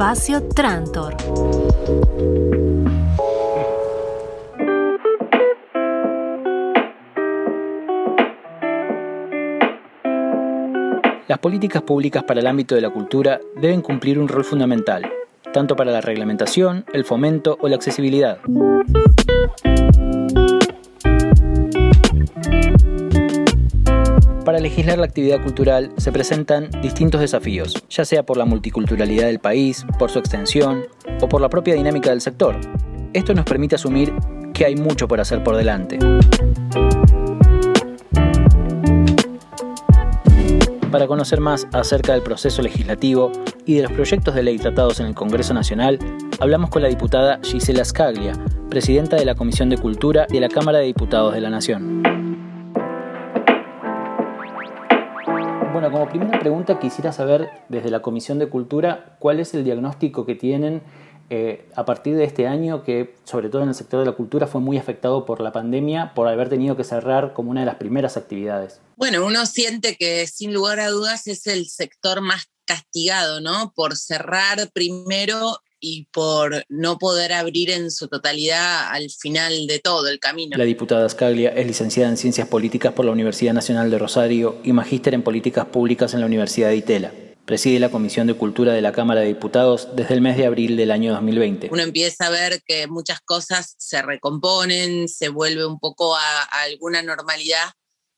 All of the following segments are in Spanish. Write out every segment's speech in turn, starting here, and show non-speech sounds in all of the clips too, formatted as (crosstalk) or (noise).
Espacio Trantor. Las políticas públicas para el ámbito de la cultura deben cumplir un rol fundamental, tanto para la reglamentación, el fomento o la accesibilidad. Legislar la actividad cultural se presentan distintos desafíos, ya sea por la multiculturalidad del país, por su extensión o por la propia dinámica del sector. Esto nos permite asumir que hay mucho por hacer por delante. Para conocer más acerca del proceso legislativo y de los proyectos de ley tratados en el Congreso Nacional, hablamos con la diputada Gisela Scaglia, presidenta de la Comisión de Cultura de la Cámara de Diputados de la Nación. Bueno, como primera pregunta quisiera saber desde la Comisión de Cultura cuál es el diagnóstico que tienen eh, a partir de este año que, sobre todo en el sector de la cultura, fue muy afectado por la pandemia, por haber tenido que cerrar como una de las primeras actividades. Bueno, uno siente que sin lugar a dudas es el sector más castigado, ¿no? Por cerrar primero y por no poder abrir en su totalidad al final de todo el camino. La diputada Scaglia es licenciada en Ciencias Políticas por la Universidad Nacional de Rosario y magíster en Políticas Públicas en la Universidad de Itela. Preside la Comisión de Cultura de la Cámara de Diputados desde el mes de abril del año 2020. Uno empieza a ver que muchas cosas se recomponen, se vuelve un poco a, alguna normalidad,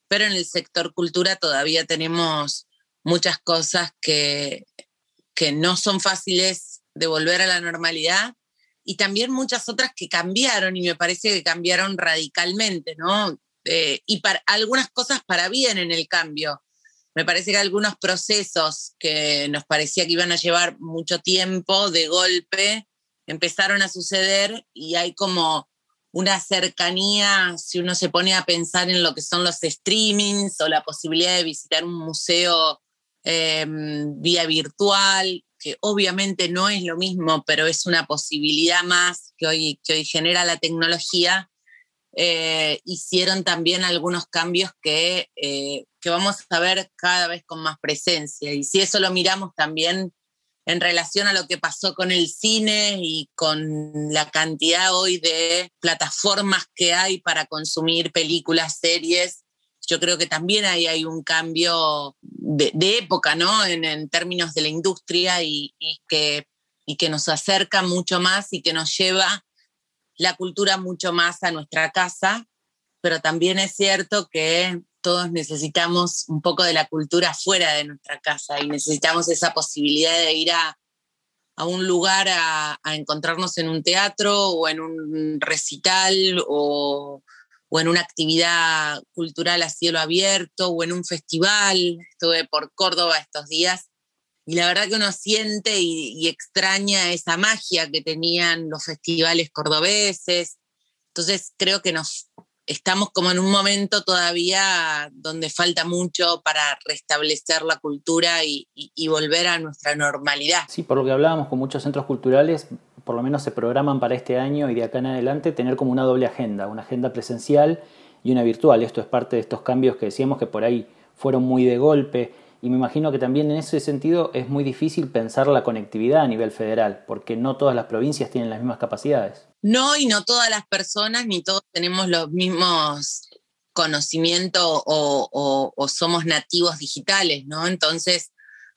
pero en el sector cultura todavía tenemos muchas cosas que, que no son fáciles de volver a la normalidad y también muchas otras que cambiaron y me parece que cambiaron radicalmente, ¿no? Eh, y para, algunas cosas para bien en el cambio me parece que algunos procesos que nos parecía que iban a llevar mucho tiempo, de golpe, empezaron a suceder y hay como una cercanía, si uno se pone a pensar en lo que son los streamings o la posibilidad de visitar un museo em, vía virtual, que obviamente no es lo mismo, pero es una posibilidad más que hoy, que hoy genera la tecnología, eh, hicieron también algunos cambios que, eh, que vamos a ver cada vez con más presencia. Y si eso lo miramos también en relación a lo que pasó con el cine y con la cantidad hoy de plataformas que hay para consumir películas, series, yo creo que también ahí hay un cambio de, época, ¿no? En, términos de la industria y, que, y que nos acerca mucho más y que nos lleva la cultura mucho más a nuestra casa, pero también es cierto que todos necesitamos un poco de la cultura fuera de nuestra casa y necesitamos esa posibilidad de ir a, un lugar a, encontrarnos en un teatro o en un recital o, o, en una actividad cultural a cielo abierto o en un festival. Estuve por Córdoba estos días y la verdad que uno siente y, extraña esa magia que tenían los festivales cordobeses. Entonces creo que nos estamos como en un momento todavía donde falta mucho para restablecer la cultura y, y, volver a nuestra normalidad. Sí, por lo que hablábamos con muchos centros culturales, por lo menos se programan para este año y de acá en adelante tener como una doble agenda, una agenda presencial y una virtual. Esto es parte de estos cambios que decíamos que por ahí fueron muy de golpe y me imagino que también en ese sentido es muy difícil pensar la conectividad a nivel federal, porque no todas las provincias tienen las mismas capacidades. No, y no todas las personas ni todos tenemos los mismos conocimientos o, somos nativos digitales, ¿no? Entonces,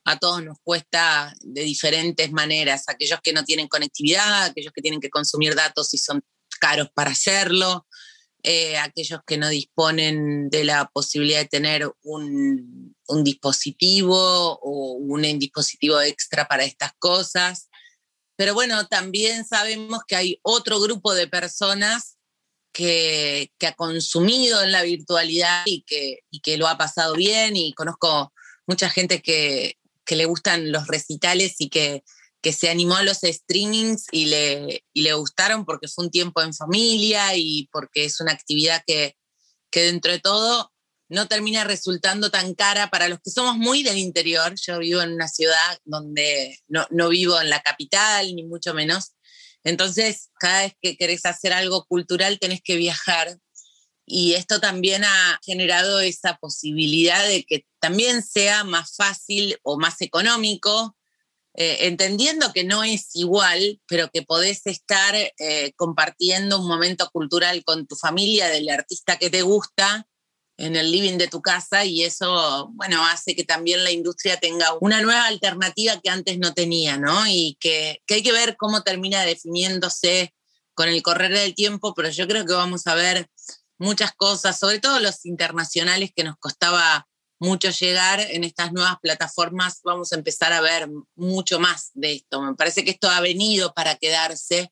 a todos nos cuesta de diferentes maneras. Aquellos que no tienen conectividad, aquellos que tienen que consumir datos y son caros para hacerlo, eh, aquellos que no disponen de la posibilidad de tener un, dispositivo o un dispositivo extra para estas cosas. Pero bueno, también sabemos que hay otro grupo de personas que, ha consumido en la virtualidad y que, y que, lo ha pasado bien y conozco mucha gente que, que le gustan los recitales y que que se animó a los streamings y le, y le gustaron porque fue un tiempo en familia y porque es una actividad que, que dentro de todo no termina resultando tan cara para los que somos muy del interior. Yo vivo en una ciudad donde no, no, vivo en la capital, ni mucho menos. Entonces, cada vez que querés hacer algo cultural, tenés que viajar. Y esto también ha generado esa posibilidad de que también sea más fácil o más económico eh, entendiendo que no es igual, pero que podés estar eh, compartiendo un momento cultural con tu familia del artista que te gusta en el living de tu casa y eso, bueno, hace que también la industria tenga una nueva alternativa que antes no tenía, ¿no? Y que, que hay que ver cómo termina definiéndose con el correr del tiempo, pero yo creo que vamos a ver muchas cosas, sobre todo los internacionales que nos costaba mucho llegar en estas nuevas plataformas, vamos a empezar a ver mucho más de esto. Me parece que esto ha venido para quedarse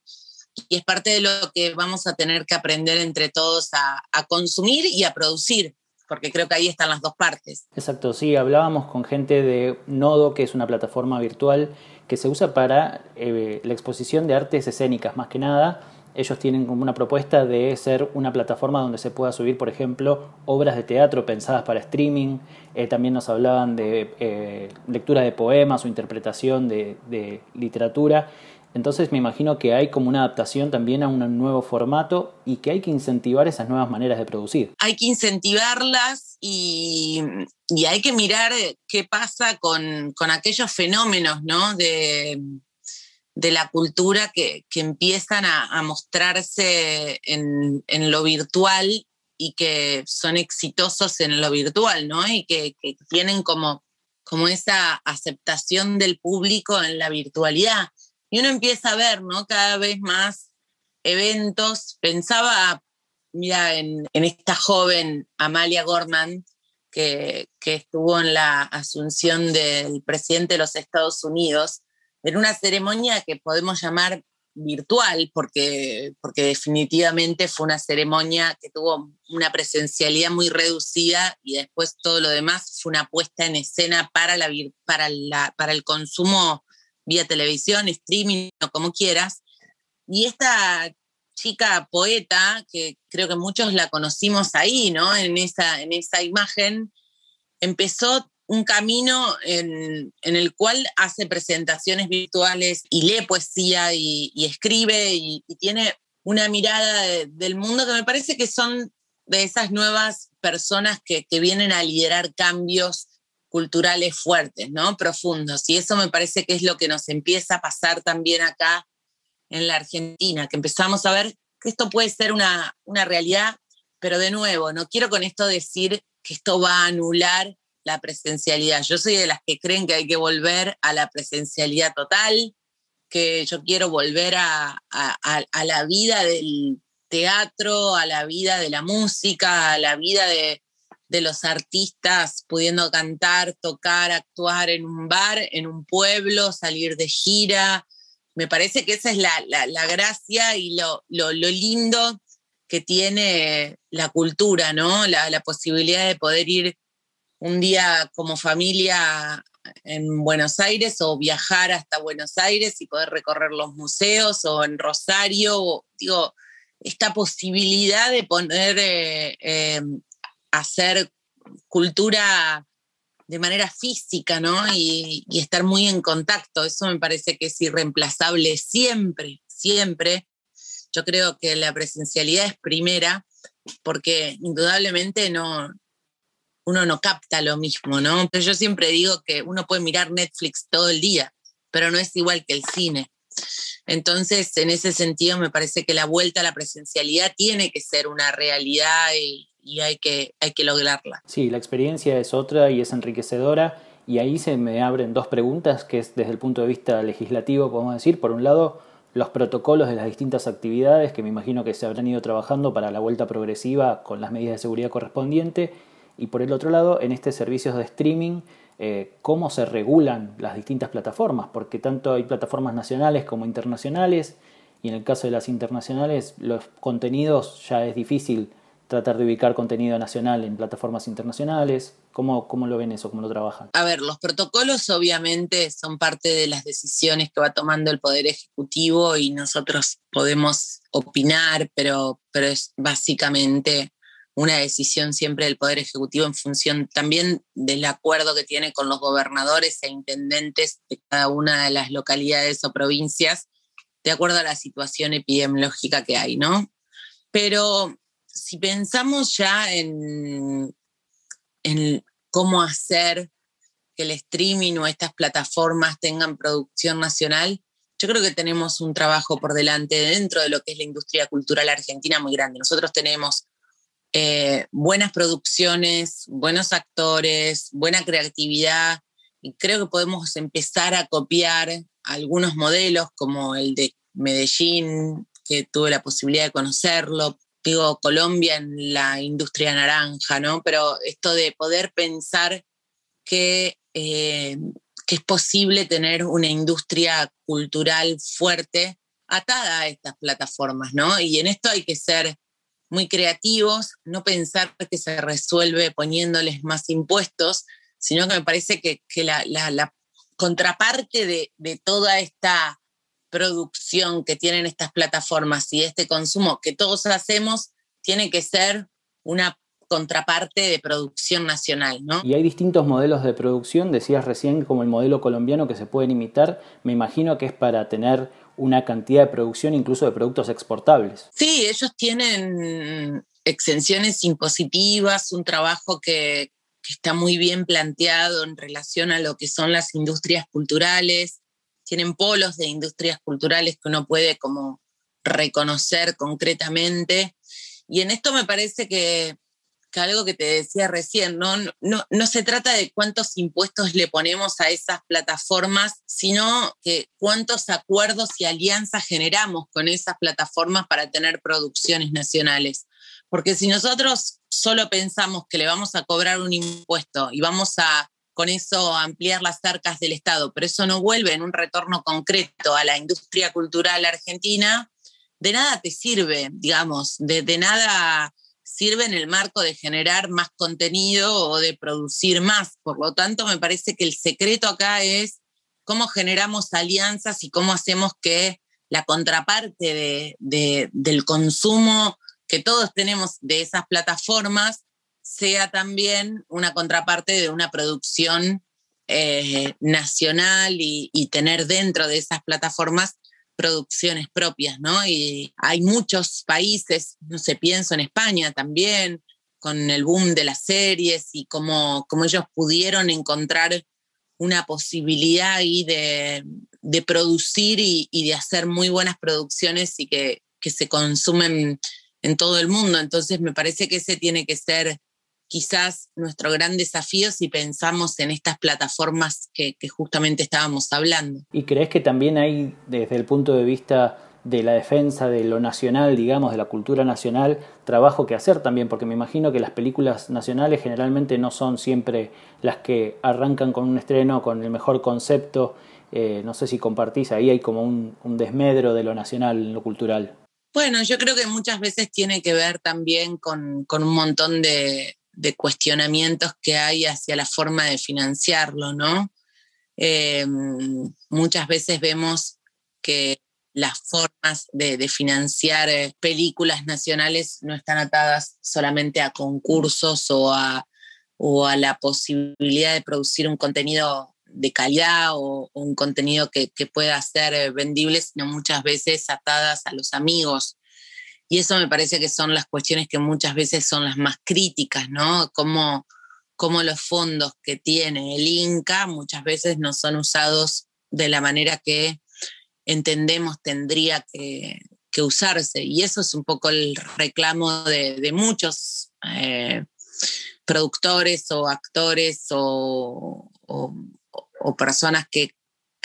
y es parte de lo que vamos a tener que aprender entre todos a, consumir y a producir, porque creo que ahí están las dos partes. Exacto, sí, hablábamos con gente de Nodo, que es una plataforma virtual que se usa para eh, la exposición de artes escénicas más que nada ellos tienen como una propuesta de ser una plataforma donde se pueda subir, por ejemplo, obras de teatro pensadas para streaming. Eh, también nos hablaban de eh, lectura de poemas o interpretación de, literatura. Entonces me imagino que hay como una adaptación también a un nuevo formato y que hay que incentivar esas nuevas maneras de producir. Hay que incentivarlas y, hay que mirar qué pasa con, aquellos fenómenos, ¿no? De la cultura que, empiezan a, mostrarse en, lo virtual y que son exitosos en lo virtual, ¿no? Y que, tienen como, como esa aceptación del público en la virtualidad. Y uno empieza a ver, ¿no? Cada vez más eventos. Pensaba, mira, en, esta joven Amalia Gorman, que, que estuvo en la asunción del presidente de los Estados Unidos, en una ceremonia que podemos llamar virtual, porque, porque definitivamente fue una ceremonia que tuvo una presencialidad muy reducida y después todo lo demás fue una puesta en escena para, la, para, la, para el consumo vía televisión, streaming o como quieras. Y esta chica poeta, que creo que muchos la conocimos ahí, ¿no? En esa, en esa imagen, empezó un camino en, el cual hace presentaciones virtuales y lee poesía y, escribe y, tiene una mirada del mundo que me parece que son de esas nuevas personas que, vienen a liderar cambios culturales fuertes, ¿no? Profundos. Y eso me parece que es lo que nos empieza a pasar también acá en la Argentina, que empezamos a ver que esto puede ser una, una realidad, pero de nuevo, no quiero con esto decir que esto va a anular la presencialidad. Yo soy de las que creen que hay que volver a la presencialidad total, que yo quiero volver a, la vida del teatro, a la vida de la música, a la vida de, los artistas pudiendo cantar, tocar, actuar en un bar, en un pueblo, salir de gira. Me parece que esa es la, gracia y lo, lindo que tiene la cultura, ¿no? La, la posibilidad de poder ir un día como familia en Buenos Aires o viajar hasta Buenos Aires y poder recorrer los museos o en Rosario, digo, esta posibilidad de poner, eh, em, hacer cultura de manera física, ¿no? Y, y, estar muy en contacto, eso me parece que es irreemplazable siempre, siempre. Yo creo que la presencialidad es primera porque indudablemente no, uno no capta lo mismo, ¿no? Pero yo siempre digo que uno puede mirar Netflix todo el día, pero no es igual que el cine. Entonces, en ese sentido, me parece que la vuelta a la presencialidad tiene que ser una realidad y, hay, que, hay que lograrla. Sí, la experiencia es otra y es enriquecedora. Y ahí se me abren dos preguntas, que es desde el punto de vista legislativo, podemos decir. Por un lado, los protocolos de las distintas actividades, que me imagino que se habrán ido trabajando para la vuelta progresiva con las medidas de seguridad correspondientes y por el otro lado, en este servicio de streaming, eh, cómo se regulan las distintas plataformas, porque tanto hay plataformas nacionales como internacionales, y en el caso de las internacionales, los contenidos ya es difícil tratar de ubicar contenido nacional en plataformas internacionales. ¿Cómo, ¿Cómo, lo ven eso? ¿Cómo lo trabajan? A ver, los protocolos obviamente son parte de las decisiones que va tomando el Poder Ejecutivo y nosotros podemos opinar, pero, pero es básicamente una decisión siempre del Poder Ejecutivo en función también del acuerdo que tiene con los gobernadores e intendentes de cada una de las localidades o provincias, de acuerdo a la situación epidemiológica que hay, ¿no? Pero si pensamos ya en, cómo hacer que el streaming o estas plataformas tengan producción nacional, yo creo que tenemos un trabajo por delante dentro de lo que es la industria cultural argentina muy grande. Nosotros tenemos eh, buenas producciones, buenos actores, buena creatividad, y creo que podemos empezar a copiar algunos modelos como el de Medellín, que tuve la posibilidad de conocerlo, digo Colombia en la industria naranja, ¿no? Pero esto de poder pensar que, eh, que es posible tener una industria cultural fuerte atada a estas plataformas, ¿no? Y en esto hay que ser muy creativos, no pensar que se resuelve poniéndoles más impuestos, sino que me parece que, la, contraparte de, de, toda esta producción que tienen estas plataformas y este consumo que todos hacemos tiene que ser una contraparte de producción nacional, ¿no? Y hay distintos modelos de producción, decías recién como el modelo colombiano que se pueden imitar, me imagino que es para tener una cantidad de producción incluso de productos exportables. Sí, ellos tienen exenciones impositivas, un trabajo que, está muy bien planteado en relación a lo que son las industrias culturales. Tienen polos de industrias culturales que uno puede como reconocer concretamente. Y en esto me parece que, que algo que te decía recién, ¿no? No, no se trata de cuántos impuestos le ponemos a esas plataformas, sino que cuántos acuerdos y alianzas generamos con esas plataformas para tener producciones nacionales. Porque si nosotros solo pensamos que le vamos a cobrar un impuesto y vamos a con eso ampliar las arcas del Estado, pero eso no vuelve en un retorno concreto a la industria cultural argentina, de nada te sirve, digamos, de, de nada sirve en el marco de generar más contenido o de producir más. Por lo tanto, me parece que el secreto acá es cómo generamos alianzas y cómo hacemos que la contraparte de, de, del consumo que todos tenemos de esas plataformas sea también una contraparte de una producción eh, nacional y, tener dentro de esas plataformas producciones propias, ¿no? Y hay muchos países, no sé, pienso en España también, con el boom de las series y cómo, ellos pudieron encontrar una posibilidad ahí de, producir y, de hacer muy buenas producciones y que, que se consumen en todo el mundo. Entonces me parece que ese tiene que ser quizás nuestro gran desafío si pensamos en estas plataformas que, justamente estábamos hablando. ¿Y crees que también hay, desde el punto de vista de la defensa de lo nacional, digamos, de la cultura nacional, trabajo que hacer también, porque me imagino que las películas nacionales generalmente no son siempre las que arrancan con un estreno, con el mejor concepto. Eh, no sé si compartís, ahí hay como un, un desmedro de lo nacional en lo cultural. Bueno, yo creo que muchas veces tiene que ver también con, un montón de, cuestionamientos que hay hacia la forma de financiarlo, ¿no? Eh, muchas veces vemos que las formas de, financiar eh, películas nacionales no están atadas solamente a concursos o a, o a la posibilidad de producir un contenido de calidad o, un contenido que, pueda ser eh, vendible, sino muchas veces atadas a los amigos. Y eso me parece que son las cuestiones que muchas veces son las más críticas, ¿no? Como, como los fondos que tiene el Inca muchas veces no son usados de la manera que entendemos tendría que, usarse. Y eso es un poco el reclamo de, muchos eh, productores o actores o, o personas que,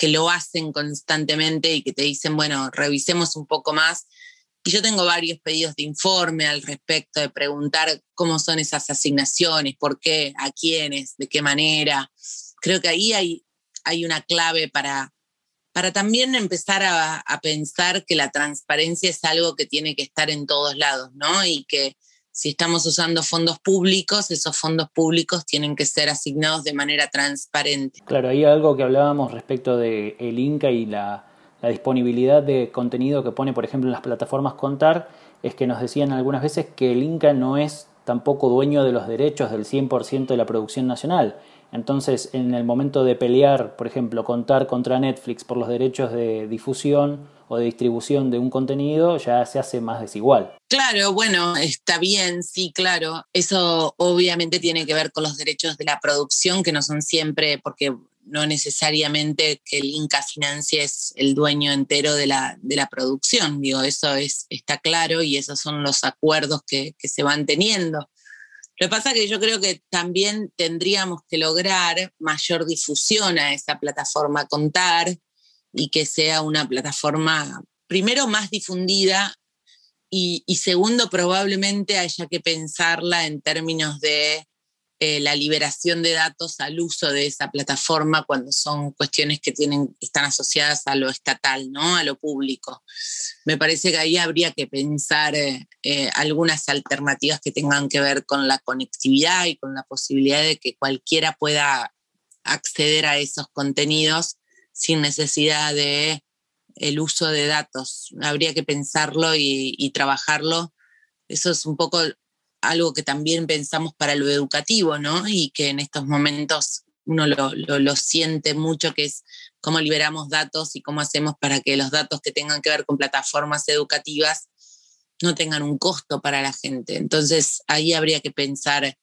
lo hacen constantemente y que te dicen, bueno, revisemos un poco más. Y yo tengo varios pedidos de informe al respecto, de preguntar cómo son esas asignaciones, por qué, a quiénes, de qué manera. Creo que ahí hay, hay una clave para, para también empezar a, a, pensar que la transparencia es algo que tiene que estar en todos lados, ¿no? Y que si estamos usando fondos públicos, esos fondos públicos tienen que ser asignados de manera transparente. Claro, hay algo que hablábamos respecto del el Inca y la, disponibilidad de contenido que pone, por ejemplo, en las plataformas Contar, es que nos decían algunas veces que el Inca no es tampoco dueño de los derechos del 100% de la producción nacional. Entonces, en el momento de pelear, por ejemplo, contar contra Netflix por los derechos de difusión o de distribución de un contenido ya se hace más desigual. Claro, bueno, está bien, sí, claro. Eso obviamente tiene que ver con los derechos de la producción, que no son siempre, porque no necesariamente que el Inca financie es el dueño entero de la, de la producción. Digo, eso es, está claro y esos son los acuerdos que, que se van teniendo. Lo que pasa es que yo creo que también tendríamos que lograr mayor difusión a esa plataforma Contar y que sea una plataforma, primero, más difundida y, segundo, probablemente haya que pensarla en términos de eh, la liberación de datos al uso de esa plataforma cuando son cuestiones que tienen, están asociadas a lo estatal, ¿no? a lo público. Me parece que ahí habría que pensar eh, eh, algunas alternativas que tengan que ver con la conectividad y con la posibilidad de que cualquiera pueda acceder a esos contenidos sin necesidad de el uso de datos. Habría que pensarlo y, trabajarlo. Eso es un poco algo que también pensamos para lo educativo, ¿no? Y que en estos momentos uno lo, siente mucho, que es cómo liberamos datos y cómo hacemos para que los datos que tengan que ver con plataformas educativas no tengan un costo para la gente. Entonces ahí habría que pensar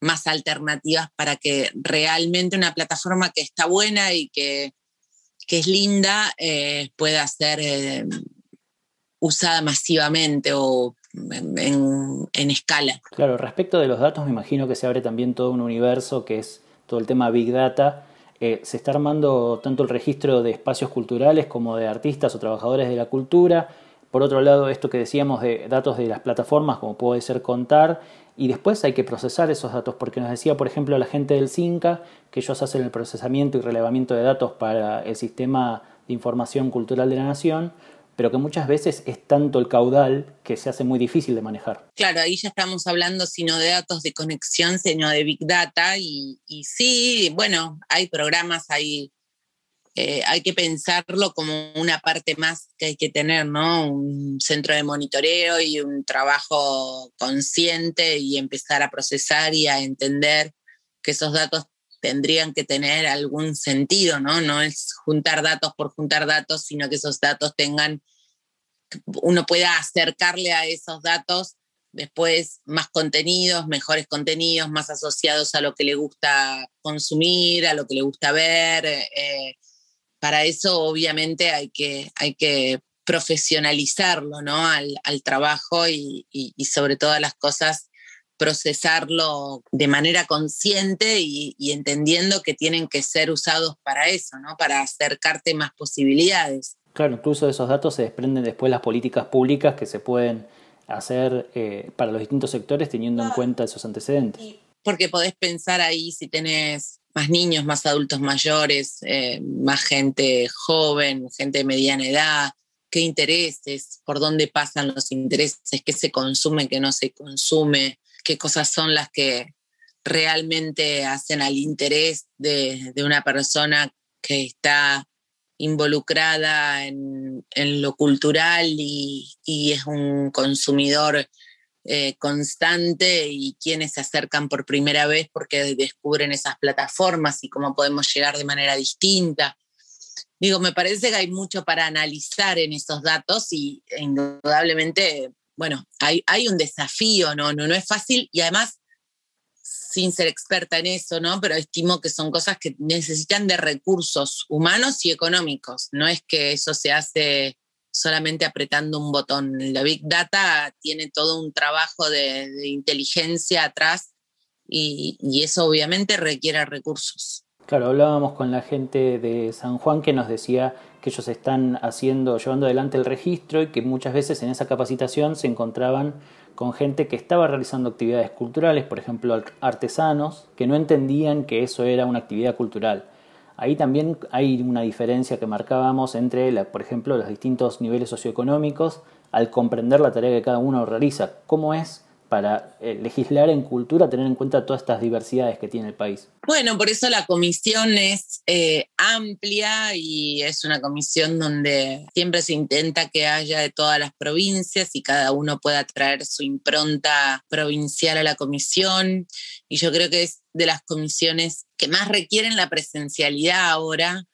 más alternativas para que realmente una plataforma que está buena y que es linda eh, pueda ser eh, usada masivamente o en, escala. Claro, respecto de los datos, me imagino que se abre también todo un universo que es todo el tema Big Data. Eh, se está armando tanto el registro de espacios culturales como de artistas o trabajadores de la cultura. Por otro lado, esto que decíamos de datos de las plataformas, como puede ser contar, y después hay que procesar esos datos, porque nos decía, por ejemplo, la gente del CINCA que ellos hacen el procesamiento y relevamiento de datos para el sistema de información cultural de la nación, pero que muchas veces es tanto el caudal que se hace muy difícil de manejar. Claro, ahí ya estamos hablando sino de datos de conexión, sino de Big Data, y, sí, bueno, hay programas, hay eh, hay que pensarlo como una parte más que hay que tener, ¿no? Un centro de monitoreo y un trabajo consciente y empezar a procesar y a entender que esos datos tendrían que tener algún sentido, ¿no? No es juntar datos por juntar datos, sino que esos datos tengan, uno pueda acercarle a esos datos después más contenidos, mejores contenidos, más asociados a lo que le gusta consumir, a lo que le gusta ver. Eh, para eso obviamente hay que, hay que profesionalizarlo, ¿no? Al, trabajo y, sobre todas las cosas procesarlo de manera consciente y, entendiendo que tienen que ser usados para eso, ¿no? Para acercarte más posibilidades. Claro, incluso de esos datos se desprenden después las políticas públicas que se pueden hacer eh, para los distintos sectores teniendo en cuenta esos antecedentes. Porque podés pensar ahí si tenés más niños, más adultos mayores, eh, más gente joven, gente de mediana edad, qué intereses, por dónde pasan los intereses, qué se consume, qué no se consume, qué cosas son las que realmente hacen al interés de, una persona que está involucrada en, lo cultural y, y, es un consumidor eh, constante y quienes se acercan por primera vez porque descubren esas plataformas y cómo podemos llegar de manera distinta. Digo, me parece que hay mucho para analizar en esos datos y e indudablemente, bueno, hay, hay un desafío, ¿no? ¿no? No es fácil y además, sin ser experta en eso, ¿no? Pero estimo que son cosas que necesitan de recursos humanos y económicos. No es que eso se hace solamente apretando un botón. La Big Data tiene todo un trabajo de, inteligencia atrás y, eso obviamente requiere recursos. Claro, hablábamos con la gente de San Juan que nos decía que ellos están haciendo, llevando adelante el registro y que muchas veces en esa capacitación se encontraban con gente que estaba realizando actividades culturales, por ejemplo artesanos, que no entendían que eso era una actividad cultural Ahí también hay una diferencia que marcábamos entre, por ejemplo, los distintos niveles socioeconómicos al comprender la tarea que cada uno realiza. ¿Cómo es para eh, legislar en cultura tener en cuenta todas estas diversidades que tiene el país? Bueno, por eso la comisión es eh, amplia y es una comisión donde siempre se intenta que haya de todas las provincias y cada uno pueda traer su impronta provincial a la comisión. Y yo creo que es de las comisiones que más requieren la presencialidad ahora,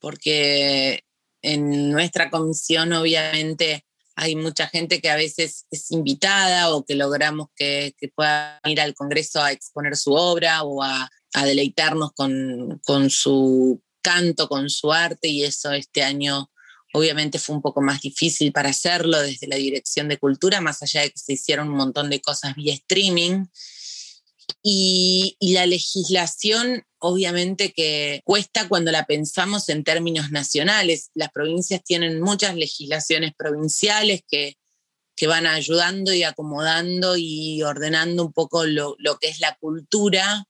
porque en nuestra comisión obviamente hay mucha gente que a veces es invitada o que logramos que, pueda ir al Congreso a exponer su obra o a, deleitarnos con, con, su canto, con su arte y eso este año obviamente fue un poco más difícil para hacerlo desde la Dirección de Cultura, más allá de que se hicieron un montón de cosas vía streaming. Y, la legislación, obviamente que cuesta cuando la pensamos en términos nacionales. Las provincias tienen muchas legislaciones provinciales que, que van ayudando y acomodando y ordenando un poco lo, lo, que es la cultura,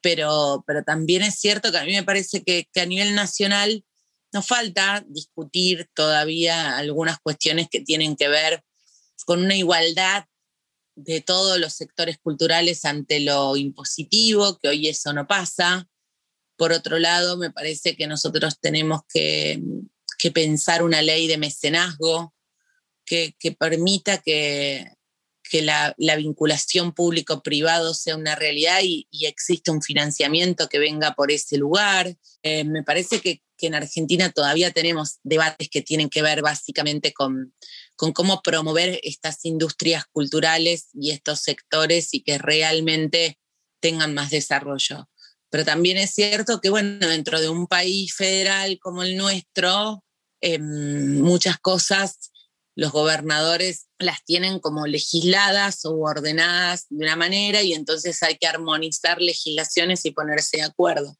pero, pero también es cierto que a mí me parece que, que a nivel nacional nos falta discutir todavía algunas cuestiones que tienen que ver con una igualdad de todos los sectores culturales ante lo impositivo, que hoy eso no pasa. Por otro lado, me parece que nosotros tenemos que, pensar una ley de mecenazgo que, permita que, la, vinculación público-privado sea una realidad y, y, existe un financiamiento que venga por ese lugar. Eh, me parece que, que, en Argentina todavía tenemos debates que tienen que ver básicamente con, con cómo promover estas industrias culturales y estos sectores y que realmente tengan más desarrollo. Pero también es cierto que, bueno, dentro de un país federal como el nuestro, em, muchas cosas los gobernadores las tienen como legisladas o ordenadas de una manera y entonces hay que armonizar legislaciones y ponerse de acuerdo.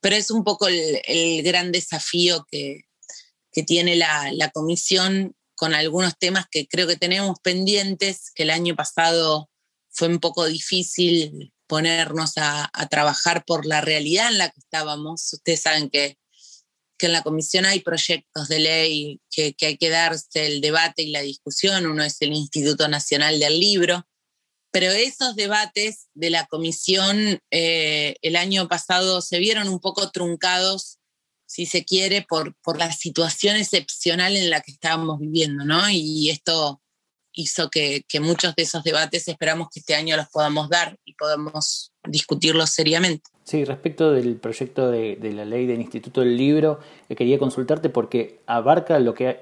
Pero es un poco el, gran desafío que, que tiene la, comisión con algunos temas que creo que tenemos pendientes, que el año pasado fue un poco difícil ponernos a, trabajar por la realidad en la que estábamos. Ustedes saben que, que en la comisión hay proyectos de ley que, hay que darse el debate y la discusión. Uno es el Instituto Nacional del Libro. Pero esos debates de la comisión eh, el año pasado se vieron un poco truncados si se quiere, por, por la situación excepcional en la que estábamos viviendo, ¿no? Y esto hizo que, muchos de esos debates esperamos que este año los podamos dar y podamos discutirlos seriamente. Sí, respecto del proyecto de, la ley del Instituto del Libro, eh, quería consultarte porque abarca lo que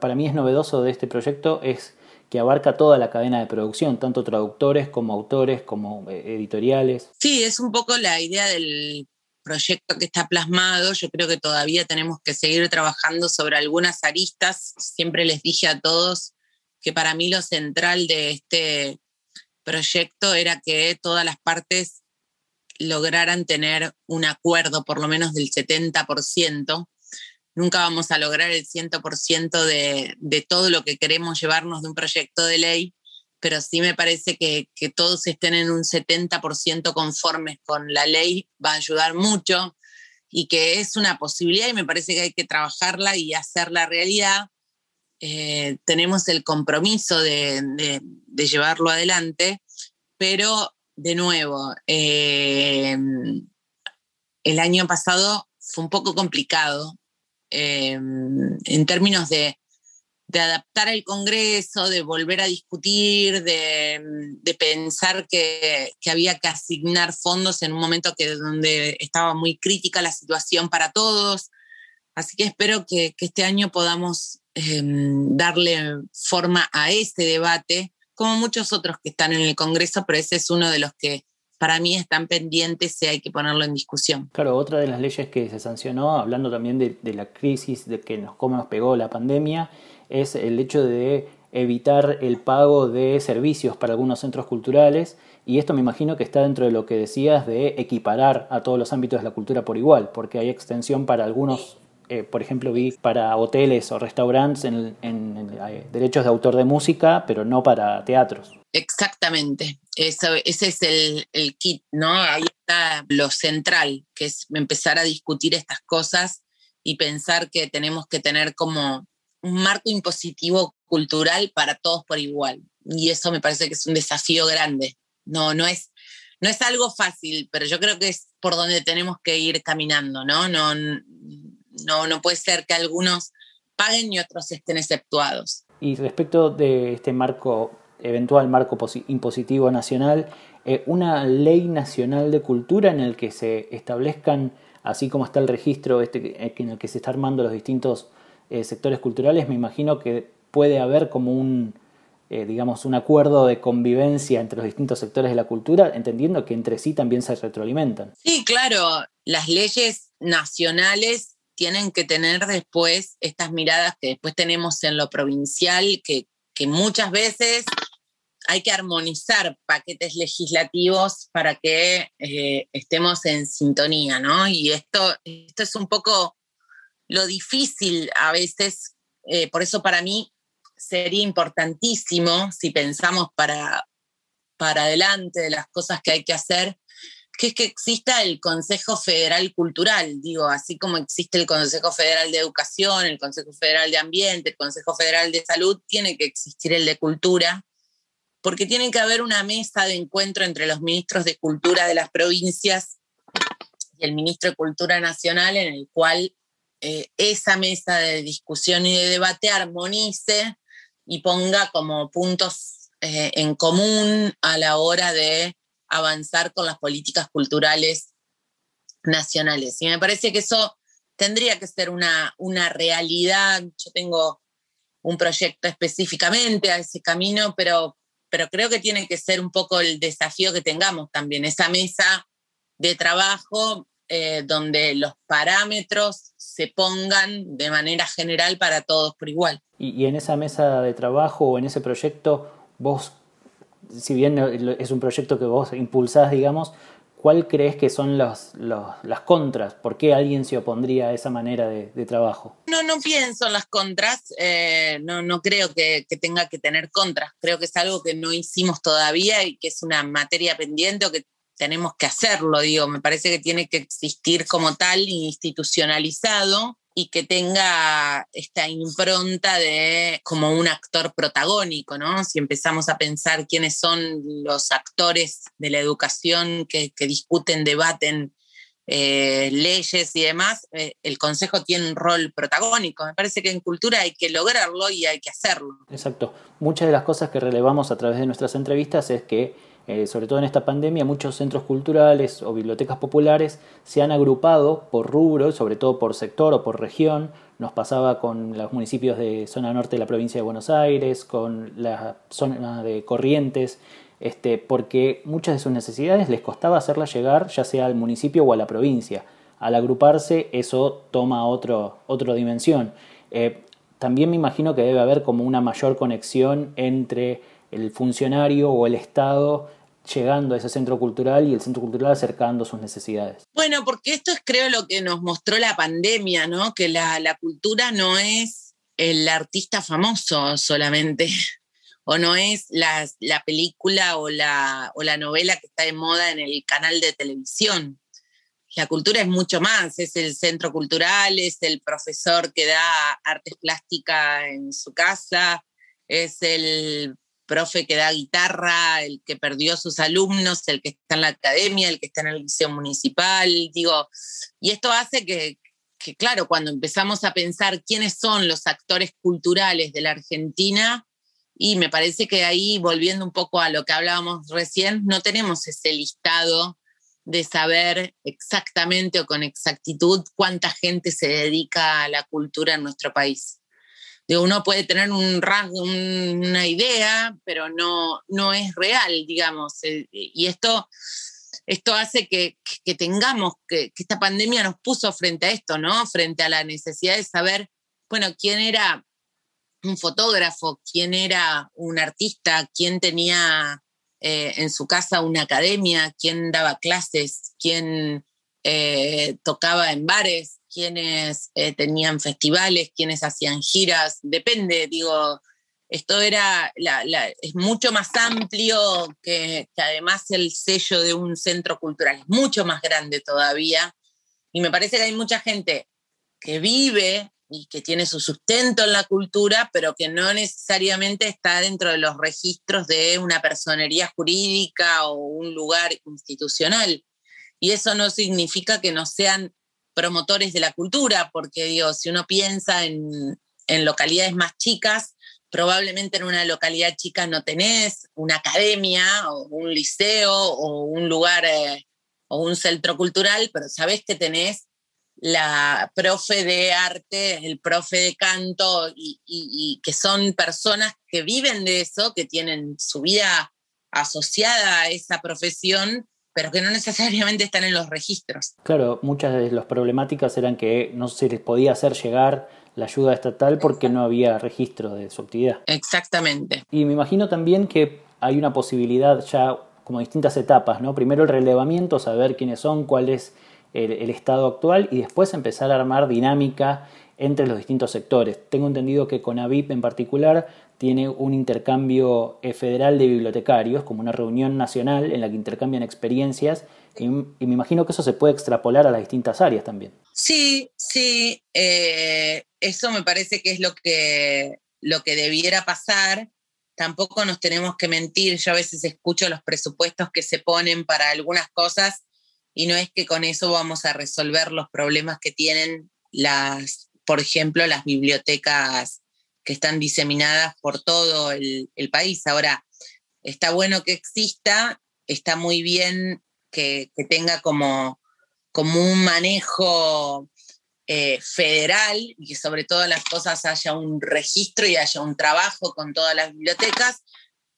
para mí es novedoso de este proyecto, es que abarca toda la cadena de producción, tanto traductores como autores, como eh, editoriales. Sí, es un poco la idea del proyecto que está plasmado, yo creo que todavía tenemos que seguir trabajando sobre algunas aristas. Siempre les dije a todos que para mí lo central de este proyecto era que todas las partes lograran tener un acuerdo por lo menos del 70%. Nunca vamos a lograr el 100% de, todo lo que queremos llevarnos de un proyecto de ley, pero sí me parece que, que todos estén en un 70% conformes con la ley va a ayudar mucho y que es una posibilidad y me parece que hay que trabajarla y hacerla realidad. Eh, tenemos el compromiso de, de, llevarlo adelante, pero de nuevo, eh, el año pasado fue un poco complicado eh, en términos de de adaptar el Congreso, de volver a discutir, de, pensar que, había que asignar fondos en un momento que, donde estaba muy crítica la situación para todos. Así que espero que, este año podamos em, darle forma a este debate, como muchos otros que están en el Congreso, pero ese es uno de los que para mí están pendientes y hay que ponerlo en discusión. Claro, otra de las leyes que se sancionó, hablando también de, de la crisis, de que nos, cómo nos pegó la pandemia, es el hecho de evitar el pago de servicios para algunos centros culturales y esto me imagino que está dentro de lo que decías de equiparar a todos los ámbitos de la cultura por igual, porque hay extensión para algunos, eh, por ejemplo, vi para hoteles o restaurantes en, derechos de autor de música, pero no para teatros. Exactamente, Eso, ese es el, el kit, ¿no? Ahí está lo central, que es empezar a discutir estas cosas y pensar que tenemos que tener como un marco impositivo cultural para todos por igual. Y eso me parece que es un desafío grande. No, no es, no es algo fácil, pero yo creo que es por donde tenemos que ir caminando, ¿no? No, no, no puede ser que algunos paguen y otros estén exceptuados. Y respecto de este marco, eventual marco impositivo nacional, eh, una ley nacional de cultura en el que se establezcan, así como está el registro este, en el que se está armando los distintos eh, sectores culturales, me imagino que puede haber como un, eh, digamos, un acuerdo de convivencia entre los distintos sectores de la cultura, entendiendo que entre sí también se retroalimentan. Sí, claro, las leyes nacionales tienen que tener después estas miradas que después tenemos en lo provincial, que, muchas veces hay que armonizar paquetes legislativos para que eh, estemos en sintonía, ¿no? Y esto, esto es un poco lo difícil a veces, eh, por eso para mí sería importantísimo, si pensamos para, para adelante de las cosas que hay que hacer, que es que exista el Consejo Federal Cultural, digo, así como existe el Consejo Federal de Educación, el Consejo Federal de Ambiente, el Consejo Federal de Salud, tiene que existir el de Cultura, porque tiene que haber una mesa de encuentro entre los ministros de Cultura de las provincias y el ministro de Cultura Nacional, en el cual eh, esa mesa de discusión y de debate armonice y ponga como puntos eh, en común a la hora de avanzar con las políticas culturales nacionales. Y me parece que eso tendría que ser una, una realidad. Yo tengo un proyecto específicamente a ese camino, pero, pero creo que tiene que ser un poco el desafío que tengamos también, esa mesa de trabajo eh, donde los parámetros se pongan de manera general para todos por igual. Y, en esa mesa de trabajo o en ese proyecto, vos, si bien es un proyecto que vos impulsás, digamos, ¿cuál crees que son las contras? ¿Por qué alguien se opondría a esa manera de, trabajo? No, no pienso en las contras, eh, no, no creo que, que, tenga que tener contras, creo que es algo que no hicimos todavía y que es una materia pendiente o que tenemos que hacerlo, digo, me parece que tiene que existir como tal institucionalizado y que tenga esta impronta de como un actor protagónico, ¿no? Si empezamos a pensar quiénes son los actores de la educación que, discuten, debaten eh, leyes y demás, eh, el Consejo tiene un rol protagónico. Me parece que en cultura hay que lograrlo y hay que hacerlo. Exacto. Muchas de las cosas que relevamos a través de nuestras entrevistas es que eh, sobre todo en esta pandemia, muchos centros culturales o bibliotecas populares se han agrupado por rubro, sobre todo por sector o por región. Nos pasaba con los municipios de zona norte de la provincia de Buenos Aires, con la zona de Corrientes, este, porque muchas de sus necesidades les costaba hacerlas llegar ya sea al municipio o a la provincia. Al agruparse eso toma otro, otra dimensión. Eh, también me imagino que debe haber como una mayor conexión entre el funcionario o el Estado llegando a ese centro cultural y el centro cultural acercando sus necesidades. Bueno, porque esto es creo lo que nos mostró la pandemia, ¿no? Que la, cultura no es el artista famoso solamente, (laughs) o no es la, película o la, o la novela que está de moda en el canal de televisión. La cultura es mucho más, es el centro cultural, es el profesor que da artes plásticas en su casa, es el profe que da guitarra, el que perdió a sus alumnos, el que está en la academia, el que está en el liceo municipal, digo, y esto hace que, claro, cuando empezamos a pensar quiénes son los actores culturales de la Argentina, y me parece que ahí, volviendo un poco a lo que hablábamos recién, no tenemos ese listado de saber exactamente o con exactitud cuánta gente se dedica a la cultura en nuestro país uno puede tener un rasgo, una idea, pero no, no es real, digamos. Eh, y esto, esto hace que, tengamos, que, esta pandemia nos puso frente a esto, ¿no? Frente a la necesidad de saber, bueno, quién era un fotógrafo, quién era un artista, quién tenía eh, en su casa una academia, quién daba clases, quién eh, tocaba en bares, quienes eh, tenían festivales, quienes hacían giras, depende, digo, esto era, es mucho más amplio que, además el sello de un centro cultural, es mucho más grande todavía. Y me parece que hay mucha gente que vive y que tiene su sustento en la cultura, pero que no necesariamente está dentro de los registros de una personería jurídica o un lugar institucional y eso no significa que no sean promotores de la cultura, porque digo, si uno piensa en, localidades más chicas, probablemente en una localidad chica no tenés una academia o un liceo o un lugar eh, o un centro cultural, pero sabés que tenés la profe de arte, el profe de canto, y, que son personas que viven de eso, que tienen su vida asociada a esa profesión, pero que no necesariamente están en los registros. Claro, muchas de las problemáticas eran que no se les podía hacer llegar la ayuda estatal porque no había registro de su actividad. Exactamente. Y me imagino también que hay una posibilidad ya como distintas etapas, ¿no? Primero el relevamiento, saber quiénes son, cuál es el, estado actual y después empezar a armar dinámica entre los distintos sectores. Tengo entendido que CONAVIP en particular tiene un intercambio eh, federal de bibliotecarios, como una reunión nacional en la que intercambian experiencias y, me imagino que eso se puede extrapolar a las distintas áreas también. Sí, sí, eh, eso me parece que es lo que, lo que debiera pasar. Tampoco nos tenemos que mentir. Yo a veces escucho los presupuestos que se ponen para algunas cosas y no es que con eso vamos a resolver los problemas que tienen las, por ejemplo, las bibliotecas que están diseminadas por todo el, país. Ahora, está bueno que exista, está muy bien que, tenga como, como un manejo eh, federal y que sobre todas las cosas haya un registro y haya un trabajo con todas las bibliotecas,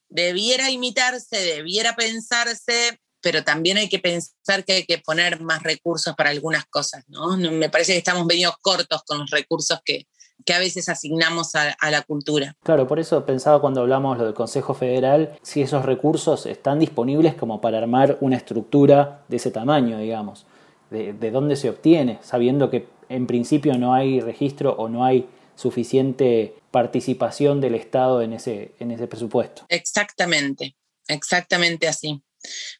debiera imitarse, debiera pensarse pero también hay que pensar que hay que poner más recursos para algunas cosas, ¿no? Me parece que estamos medio cortos con los recursos que, a veces asignamos a, la cultura. Claro, por eso pensaba cuando hablamos lo del Consejo Federal, si esos recursos están disponibles como para armar una estructura de ese tamaño, digamos. De, de dónde se obtiene, sabiendo que en principio no hay registro o no hay suficiente participación del Estado en ese, en ese presupuesto. Exactamente, exactamente así.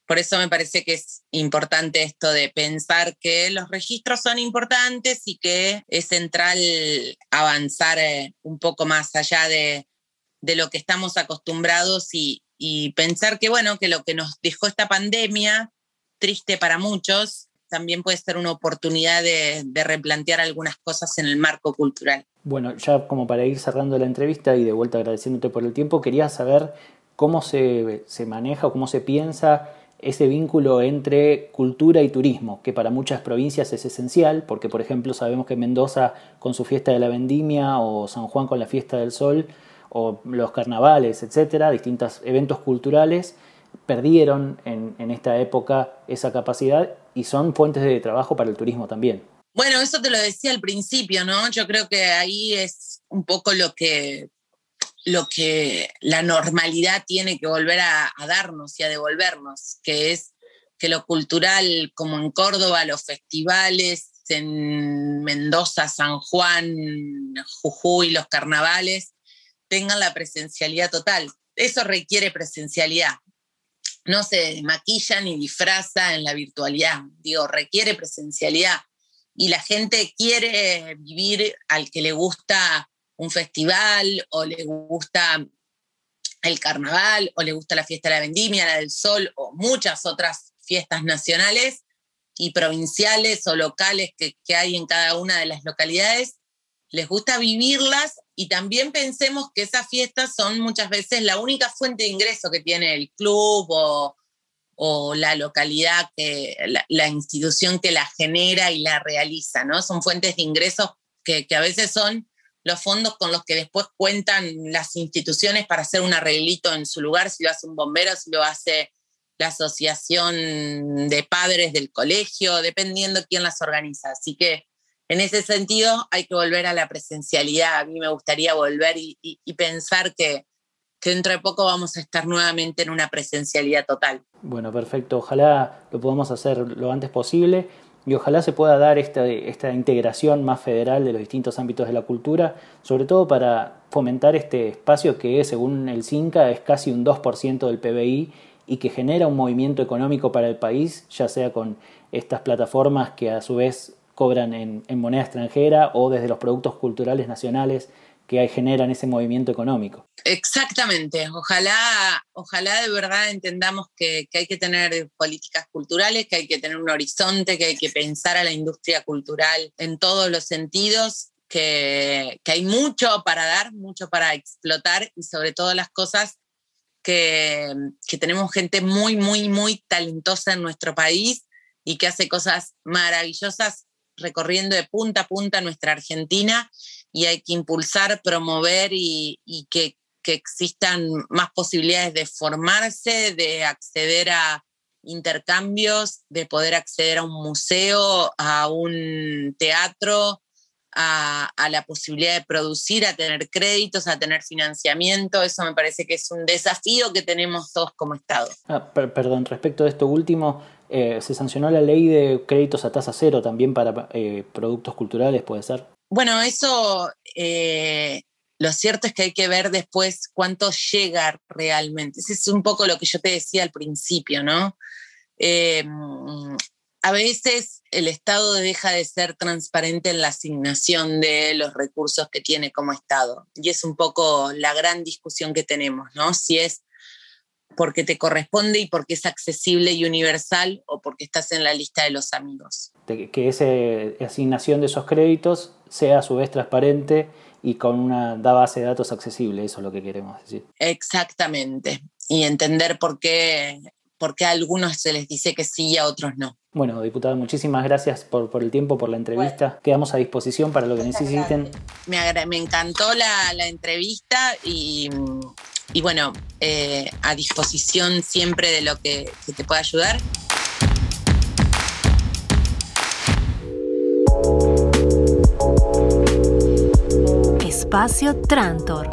Por eso me parece que es importante esto de pensar que los registros son importantes y que es central avanzar eh, un poco más allá de, lo que estamos acostumbrados y, pensar que, bueno, que lo que nos dejó esta pandemia, triste para muchos, también puede ser una oportunidad de, de, replantear algunas cosas en el marco cultural. Bueno, ya como para ir cerrando la entrevista y de vuelta agradeciéndote por el tiempo, quería saber cómo se, maneja o cómo se piensa ese vínculo entre cultura y turismo, que para muchas provincias es esencial, porque por ejemplo sabemos que Mendoza con su fiesta de la vendimia o San Juan con la fiesta del sol o los carnavales, etcétera, distintos eventos culturales perdieron en, en esta época esa capacidad y son fuentes de trabajo para el turismo también. Bueno, eso te lo decía al principio, ¿no? Yo creo que ahí es un poco lo que lo que la normalidad tiene que volver a, darnos y a devolvernos, que es que lo cultural, como en Córdoba, los festivales, en Mendoza, San Juan, Jujuy, los carnavales, tengan la presencialidad total. Eso requiere presencialidad. No se maquilla ni disfraza en la virtualidad. Digo, requiere presencialidad. Y la gente quiere vivir al que le gusta un festival o le gusta el carnaval o le gusta la fiesta de la vendimia, la del sol o muchas otras fiestas nacionales y provinciales o locales que, hay en cada una de las localidades, les gusta vivirlas y también pensemos que esas fiestas son muchas veces la única fuente de ingreso que tiene el club o, la localidad, que, la, institución que la genera y la realiza, ¿no? Son fuentes de ingresos que, que a veces son los fondos con los que después cuentan las instituciones para hacer un arreglito en su lugar, si lo hace un bombero, si lo hace la asociación de padres del colegio, dependiendo quién las organiza. Así que en ese sentido hay que volver a la presencialidad. A mí me gustaría volver y, pensar que, que dentro de poco vamos a estar nuevamente en una presencialidad total. Bueno, perfecto. Ojalá lo podamos hacer lo antes posible y ojalá se pueda dar esta, esta integración más federal de los distintos ámbitos de la cultura, sobre todo para fomentar este espacio que según el CINCA es casi un 2% del PBI y que genera un movimiento económico para el país, ya sea con estas plataformas que a su vez cobran en, en moneda extranjera o desde los productos culturales nacionales que generan ese movimiento económico. Exactamente, ojalá, ojalá de verdad entendamos que, hay que tener políticas culturales, que hay que tener un horizonte, que hay que pensar a la industria cultural en todos los sentidos, que, hay mucho para dar, mucho para explotar y sobre todo las cosas que, que tenemos gente muy, muy, muy talentosa en nuestro país y que hace cosas maravillosas recorriendo de punta a punta nuestra Argentina y hay que impulsar, promover y, que, existan más posibilidades de formarse, de acceder a intercambios, de poder acceder a un museo, a un teatro, a, la posibilidad de producir, a tener créditos, a tener financiamiento. Eso me parece que es un desafío que tenemos todos como Estado. Ah, perdón, respecto de esto último, eh, se sancionó la ley de créditos a tasa cero también para eh, productos culturales, ¿puede ser? Bueno, eso eh, lo cierto es que hay que ver después cuánto llega realmente. Ese es un poco lo que yo te decía al principio, ¿no? a veces el Estado deja de ser transparente en la asignación de los recursos que tiene como Estado. Y es un poco la gran discusión que tenemos, ¿no? Si es porque te corresponde y porque es accesible y universal o porque estás en la lista de los amigos. que esa asignación de esos créditos sea a su vez transparente y con una base de datos accesible, eso es lo que queremos decir. Exactamente, y entender por qué porque a algunos se les dice que sí y a otros no. Bueno, diputada, muchísimas gracias por, el tiempo, por la entrevista. Quedamos a disposición para lo que necesiten. Me, me encantó la, entrevista y, bueno, eh, a disposición siempre de lo que, que te pueda ayudar. Espacio Trantor.